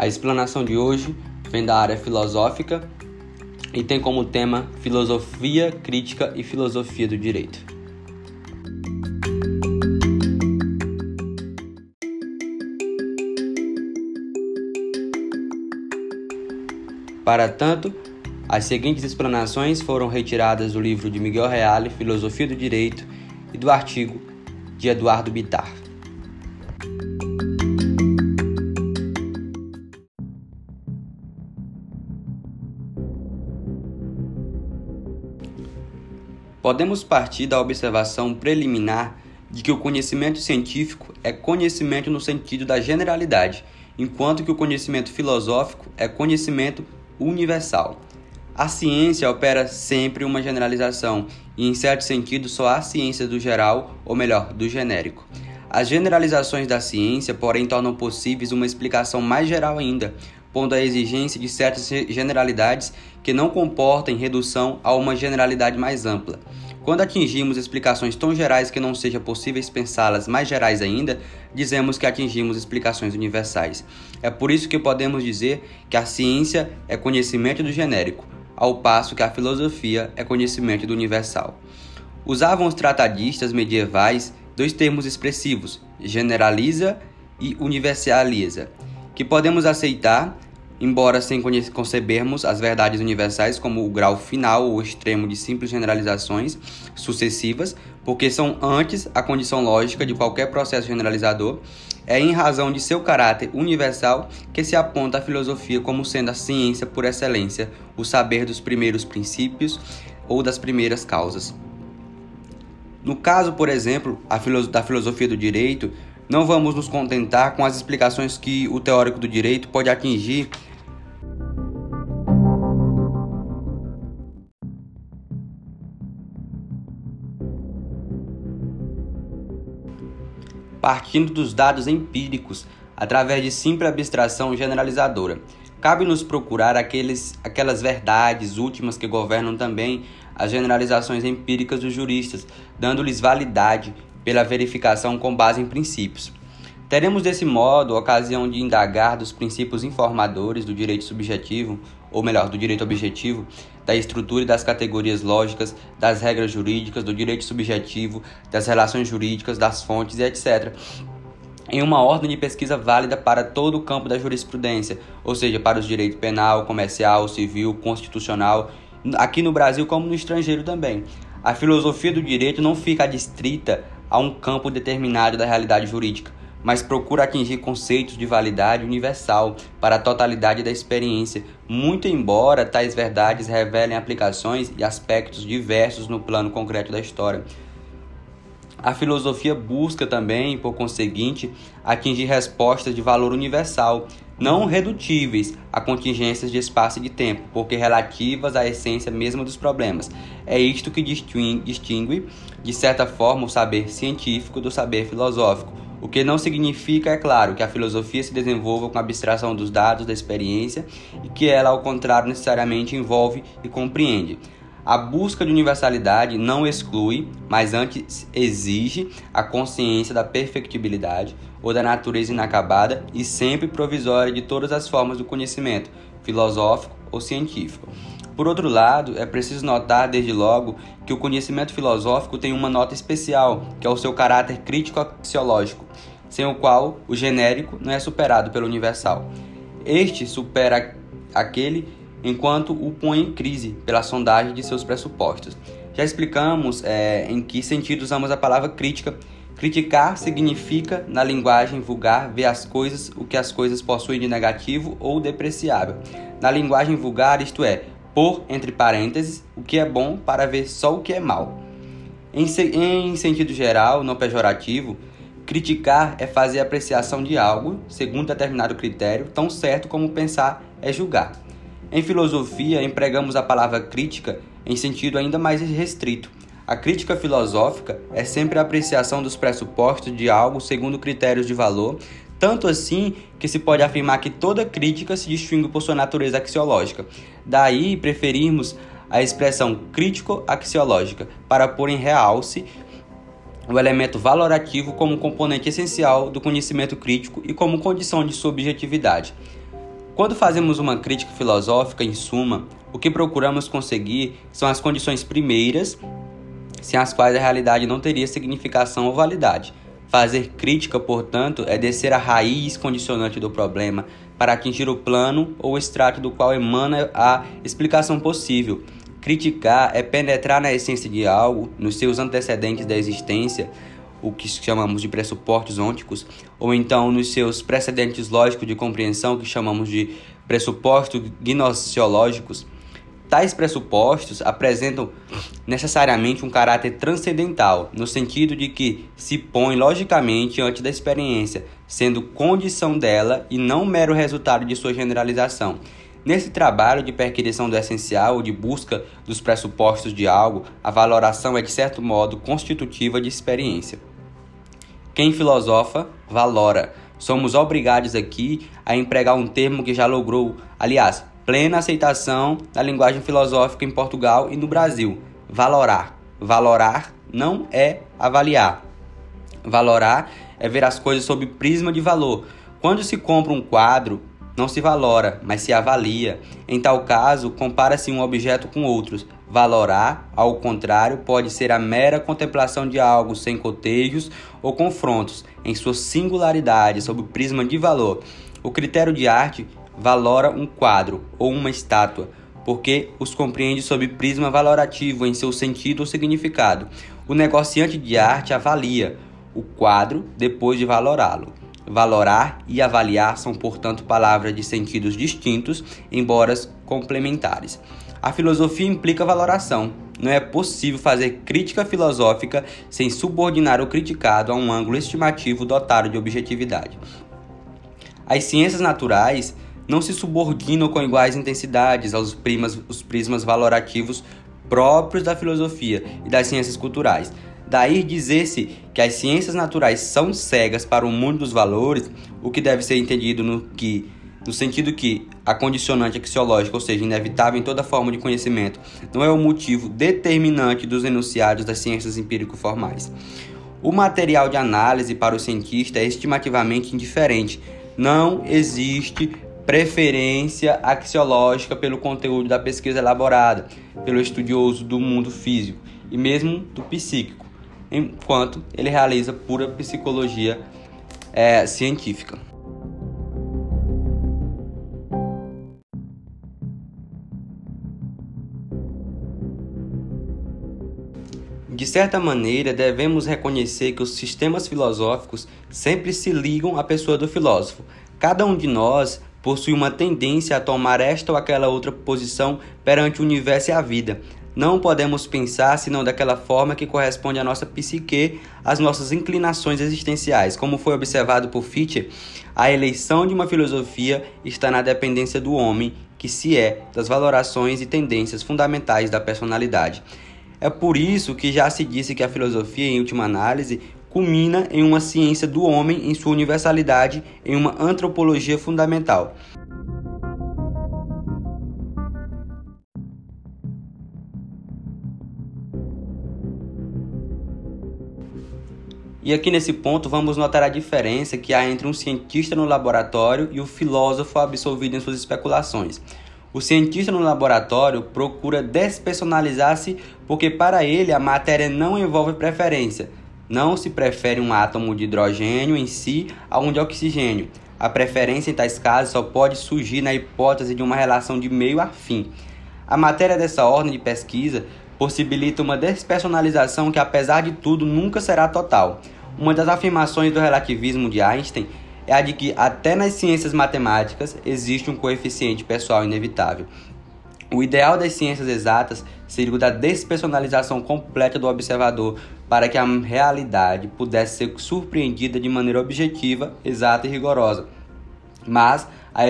A explanação de hoje vem da área filosófica e tem como tema filosofia crítica e filosofia do direito. Para tanto, as seguintes explanações foram retiradas do livro de Miguel Reale, Filosofia do Direito, e do artigo de Eduardo Bitar. Podemos partir da observação preliminar de que o conhecimento científico é conhecimento no sentido da generalidade, enquanto que o conhecimento filosófico é conhecimento universal. A ciência opera sempre uma generalização e, em certo sentido, só há ciência do geral, ou melhor, do genérico. As generalizações da ciência, porém, tornam possíveis uma explicação mais geral ainda, pondo a exigência de certas generalidades que não comportem redução a uma generalidade mais ampla. Quando atingimos explicações tão gerais que não seja possível pensá-las mais gerais ainda, dizemos que atingimos explicações universais. É por isso que podemos dizer que a ciência é conhecimento do genérico, ao passo que a filosofia é conhecimento do universal. Usavam os tratadistas medievais dois termos expressivos, generaliza e universaliza, que podemos aceitar embora sem concebermos as verdades universais como o grau final ou extremo de simples generalizações sucessivas, porque são antes a condição lógica de qualquer processo generalizador, é em razão de seu caráter universal que se aponta a filosofia como sendo a ciência por excelência, o saber dos primeiros princípios ou das primeiras causas. No caso, por exemplo, da filosofia do direito, não vamos nos contentar com as explicações que o teórico do direito pode atingir partindo dos dados empíricos, através de simples abstração generalizadora. Cabe-nos procurar aqueles, aquelas verdades últimas que governam também as generalizações empíricas dos juristas, dando-lhes validade pela verificação com base em princípios. Teremos desse modo a ocasião de indagar dos princípios informadores do direito subjetivo, ou melhor, do direito objetivo, da estrutura e das categorias lógicas, das regras jurídicas, do direito subjetivo, das relações jurídicas, das fontes e etc. Em uma ordem de pesquisa válida para todo o campo da jurisprudência, ou seja, para os direitos penal, comercial, civil, constitucional, aqui no Brasil como no estrangeiro também. A filosofia do direito não fica adstrita a um campo determinado da realidade jurídica, mas procura atingir conceitos de validade universal para a totalidade da experiência, muito embora tais verdades revelem aplicações e aspectos diversos no plano concreto da história. A filosofia busca também, por conseguinte, atingir respostas de valor universal, não redutíveis a contingências de espaço e de tempo, porque relativas à essência mesma dos problemas. É isto que distingue, de certa forma, o saber científico do saber filosófico o que não significa, é claro, que a filosofia se desenvolva com a abstração dos dados da experiência e que ela, ao contrário, necessariamente envolve e compreende. A busca de universalidade não exclui, mas antes exige a consciência da perfectibilidade ou da natureza inacabada e sempre provisória de todas as formas do conhecimento, filosófico ou científico. Por outro lado, é preciso notar desde logo que o conhecimento filosófico tem uma nota especial, que é o seu caráter crítico-axiológico, sem o qual o genérico não é superado pelo universal. Este supera aquele enquanto o põe em crise pela sondagem de seus pressupostos. Já explicamos é, em que sentido usamos a palavra crítica. Criticar significa, na linguagem vulgar, ver as coisas, o que as coisas possuem de negativo ou depreciável. Na linguagem vulgar, isto é, por entre parênteses o que é bom para ver só o que é mal. Em, em sentido geral, não pejorativo, criticar é fazer apreciação de algo segundo determinado critério, tão certo como pensar é julgar. Em filosofia, empregamos a palavra crítica em sentido ainda mais restrito. A crítica filosófica é sempre a apreciação dos pressupostos de algo segundo critérios de valor, tanto assim que se pode afirmar que toda crítica se distingue por sua natureza axiológica. Daí preferirmos a expressão crítico-axiológica para pôr em realce o elemento valorativo como componente essencial do conhecimento crítico e como condição de sua objetividade. Quando fazemos uma crítica filosófica, em suma, o que procuramos conseguir são as condições primeiras, sem as quais a realidade não teria significação ou validade. Fazer crítica, portanto, é descer a raiz condicionante do problema para atingir o plano ou extrato do qual emana a explicação possível. Criticar é penetrar na essência de algo, nos seus antecedentes da existência, o que chamamos de pressupostos ônticos, ou então nos seus precedentes lógicos de compreensão, que chamamos de pressupostos gnoseológicos. Tais pressupostos apresentam necessariamente um caráter transcendental, no sentido de que se põe logicamente antes da experiência, sendo condição dela e não mero resultado de sua generalização. Nesse trabalho de perquisição do essencial ou de busca dos pressupostos de algo, a valoração é de certo modo constitutiva de experiência. Quem filosofa, valora. Somos obrigados aqui a empregar um termo que já logrou, aliás, plena aceitação da linguagem filosófica em Portugal e no Brasil. Valorar. Valorar não é avaliar. Valorar é ver as coisas sob prisma de valor. Quando se compra um quadro, não se valora, mas se avalia. Em tal caso, compara-se um objeto com outros. Valorar, ao contrário, pode ser a mera contemplação de algo sem cotejos ou confrontos, em sua singularidade, sob o prisma de valor. O critério de arte valora um quadro ou uma estátua, porque os compreende sob prisma valorativo em seu sentido ou significado. O negociante de arte avalia o quadro depois de valorá-lo. Valorar e avaliar são, portanto, palavras de sentidos distintos, embora complementares. A filosofia implica valoração. Não é possível fazer crítica filosófica sem subordinar o criticado a um ângulo estimativo dotado de objetividade. As ciências naturais não se subordinam com iguais intensidades aos primas, os prismas valorativos próprios da filosofia e das ciências culturais. Daí dizer-se que as ciências naturais são cegas para o mundo dos valores, o que deve ser entendido no que no sentido que a condicionante axiológica, ou seja, inevitável em toda forma de conhecimento, não é o motivo determinante dos enunciados das ciências empírico-formais. O material de análise para o cientista é estimativamente indiferente. Não existe preferência axiológica pelo conteúdo da pesquisa elaborada pelo estudioso do mundo físico e mesmo do psíquico, enquanto ele realiza pura psicologia é, científica. De certa maneira, devemos reconhecer que os sistemas filosóficos sempre se ligam à pessoa do filósofo. Cada um de nós possui uma tendência a tomar esta ou aquela outra posição perante o universo e a vida. Não podemos pensar senão daquela forma que corresponde à nossa psique, às nossas inclinações existenciais. Como foi observado por Fichte, a eleição de uma filosofia está na dependência do homem, que se é das valorações e tendências fundamentais da personalidade. É por isso que já se disse que a filosofia, em última análise, culmina em uma ciência do homem em sua universalidade, em uma antropologia fundamental. E aqui nesse ponto vamos notar a diferença que há entre um cientista no laboratório e o filósofo absolvido em suas especulações. O cientista no laboratório procura despersonalizar-se porque para ele a matéria não envolve preferência. Não se prefere um átomo de hidrogênio em si a um de oxigênio. A preferência em tais casos só pode surgir na hipótese de uma relação de meio a fim. A matéria dessa ordem de pesquisa possibilita uma despersonalização que, apesar de tudo, nunca será total. Uma das afirmações do relativismo de Einstein é de que até nas ciências matemáticas existe um coeficiente pessoal inevitável. O ideal das ciências exatas seria o da despersonalização completa do observador para que a realidade pudesse ser surpreendida de maneira objetiva, exata e rigorosa. Mas a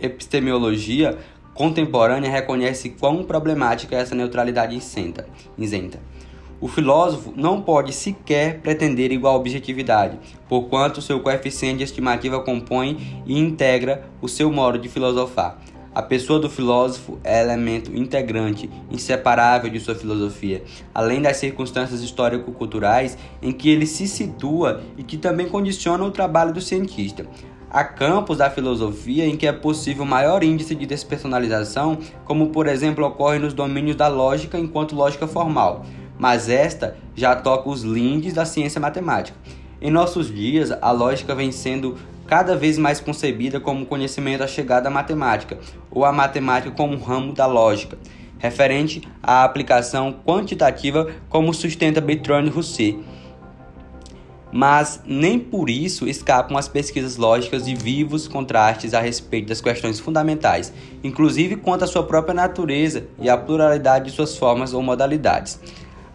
epistemologia contemporânea reconhece quão problemática é essa neutralidade isenta. O filósofo não pode sequer pretender igual objetividade, porquanto seu coeficiente estimativa compõe e integra o seu modo de filosofar. A pessoa do filósofo é elemento integrante, inseparável de sua filosofia, além das circunstâncias histórico-culturais em que ele se situa e que também condicionam o trabalho do cientista. Há campos da filosofia em que é possível maior índice de despersonalização, como por exemplo ocorre nos domínios da lógica enquanto lógica formal, mas esta já toca os lindes da ciência matemática. Em nossos dias, a lógica vem sendo cada vez mais concebida como conhecimento chegada à matemática, ou a matemática como um ramo da lógica, referente à aplicação quantitativa, como sustenta Bertrand Russell mas nem por isso escapam as pesquisas lógicas de vivos contrastes a respeito das questões fundamentais, inclusive quanto à sua própria natureza e à pluralidade de suas formas ou modalidades.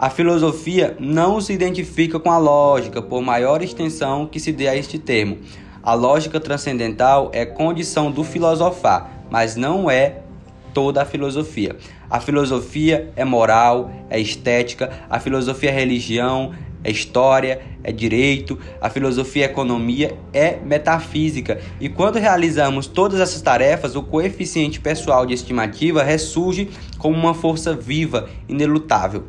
A filosofia não se identifica com a lógica, por maior extensão que se dê a este termo. A lógica transcendental é condição do filosofar, mas não é toda a filosofia. A filosofia é moral, é estética, a filosofia é religião, é história, é direito, a filosofia é economia, é metafísica. E quando realizamos todas essas tarefas, o coeficiente pessoal de estimativa ressurge como uma força viva, inelutável.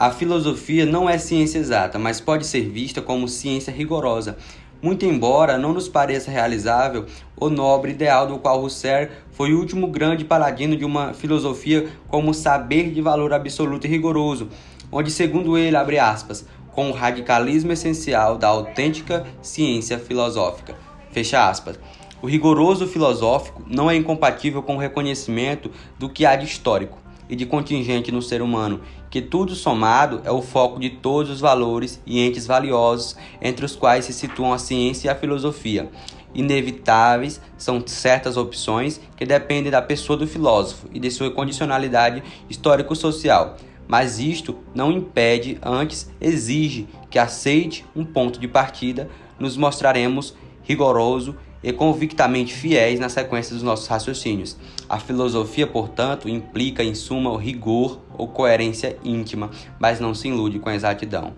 A filosofia não é ciência exata, mas pode ser vista como ciência rigorosa, muito embora não nos pareça realizável o nobre ideal do qual Husserl foi o último grande paladino de uma filosofia como saber de valor absoluto e rigoroso, onde, segundo ele, abre aspas, com o radicalismo essencial da autêntica ciência filosófica. Fecha aspas. O rigoroso filosófico não é incompatível com o reconhecimento do que há de histórico e de contingente no ser humano, que tudo somado é o foco de todos os valores e entes valiosos entre os quais se situam a ciência e a filosofia. Inevitáveis são certas opções que dependem da pessoa do filósofo e de sua condicionalidade histórico-social, mas isto não impede, antes exige que aceite um ponto de partida, nos mostraremos rigoroso e convictamente fiéis na sequência dos nossos raciocínios. A filosofia, portanto, implica em suma o rigor ou coerência íntima, mas não se ilude com a exatidão.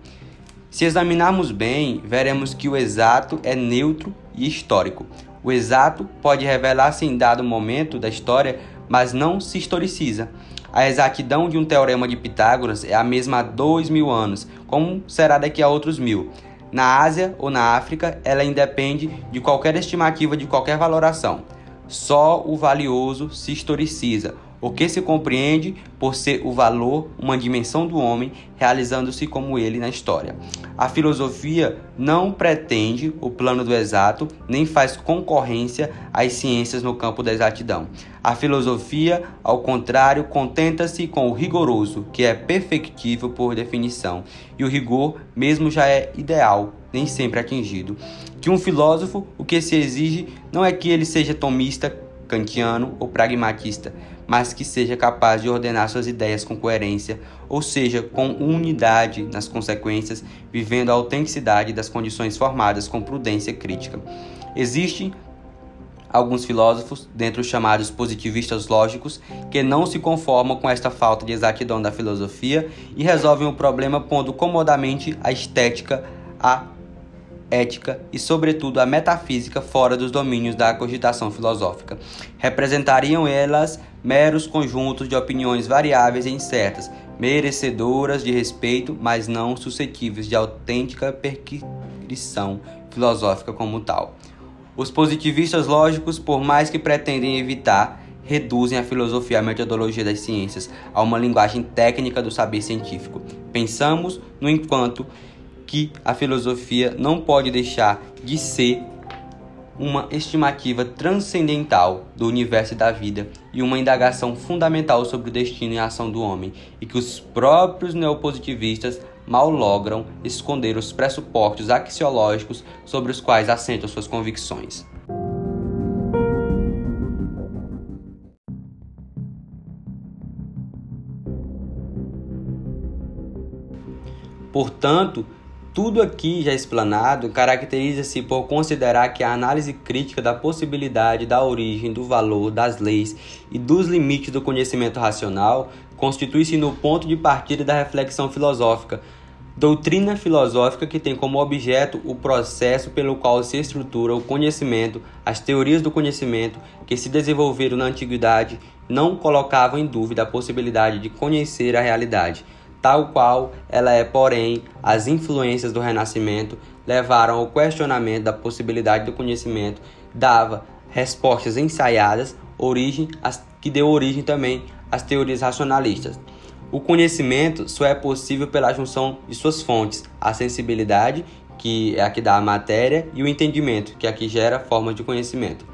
Se examinarmos bem, veremos que o exato é neutro e histórico. O exato pode revelar-se em dado momento da história, mas não se historiciza. A exatidão de um teorema de Pitágoras é a mesma há dois mil anos, como será daqui a outros mil. Na Ásia ou na África, ela independe de qualquer estimativa de qualquer valoração. Só o valioso se historiciza, o que se compreende por ser o valor uma dimensão do homem realizando-se como ele na história. A filosofia não pretende o plano do exato, nem faz concorrência às ciências no campo da exatidão. A filosofia, ao contrário, contenta-se com o rigoroso, que é perfectível por definição, e o rigor mesmo já é ideal, nem sempre atingido. Que um filósofo, o que se exige não é que ele seja tomista, kantiano ou pragmatista, mas que seja capaz de ordenar suas ideias com coerência, ou seja, com unidade nas consequências, vivendo a autenticidade das condições formadas com prudência crítica. Existem alguns filósofos, dentre os chamados positivistas lógicos, que não se conformam com esta falta de exatidão da filosofia e resolvem o problema pondo comodamente a estética, a ética e, sobretudo, a metafísica fora dos domínios da cogitação filosófica. Representariam elas meros conjuntos de opiniões variáveis e incertas, merecedoras de respeito, mas não suscetíveis de autêntica perquisição filosófica como tal. Os positivistas lógicos, por mais que pretendem evitar, reduzem a filosofia e a metodologia das ciências a uma linguagem técnica do saber científico. Pensamos, no enquanto, que a filosofia não pode deixar de ser uma estimativa transcendental do universo e da vida e uma indagação fundamental sobre o destino e a ação do homem, e que os próprios neopositivistas mal logram esconder os pressupostos axiológicos sobre os quais assentam suas convicções. Portanto, tudo aqui já explanado caracteriza-se por considerar que a análise crítica da possibilidade da origem, do valor, das leis e dos limites do conhecimento racional constitui-se no ponto de partida da reflexão filosófica, Doutrina filosófica que tem como objeto o processo pelo qual se estrutura o conhecimento, as teorias do conhecimento que se desenvolveram na antiguidade não colocavam em dúvida a possibilidade de conhecer a realidade, tal qual ela é, porém, as influências do Renascimento levaram ao questionamento da possibilidade do conhecimento, dava respostas ensaiadas, origem que deu origem também às teorias racionalistas. O conhecimento só é possível pela junção de suas fontes, a sensibilidade, que é a que dá a matéria, e o entendimento, que é a que gera formas de conhecimento.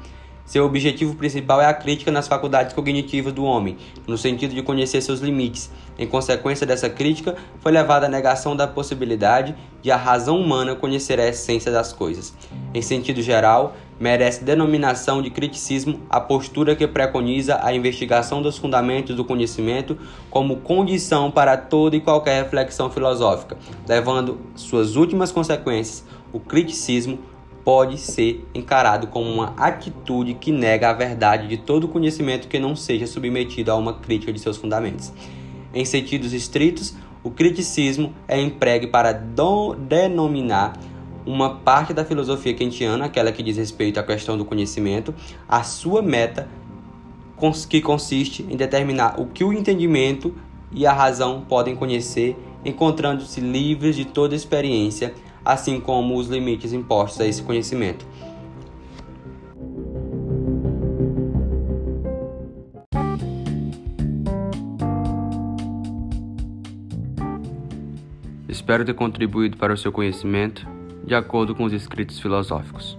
Seu objetivo principal é a crítica nas faculdades cognitivas do homem, no sentido de conhecer seus limites. Em consequência dessa crítica, foi levada à negação da possibilidade de a razão humana conhecer a essência das coisas. Em sentido geral, merece denominação de criticismo a postura que preconiza a investigação dos fundamentos do conhecimento como condição para toda e qualquer reflexão filosófica, levando suas últimas consequências. O criticismo pode ser encarado como uma atitude que nega a verdade de todo conhecimento que não seja submetido a uma crítica de seus fundamentos. Em sentidos estritos, o criticismo é empregue para denominar uma parte da filosofia kantiana, aquela que diz respeito à questão do conhecimento, a sua meta, que consiste em determinar o que o entendimento e a razão podem conhecer, encontrando-se livres de toda experiência, assim como os limites impostos a esse conhecimento. Espero ter contribuído para o seu conhecimento de acordo com os escritos filosóficos.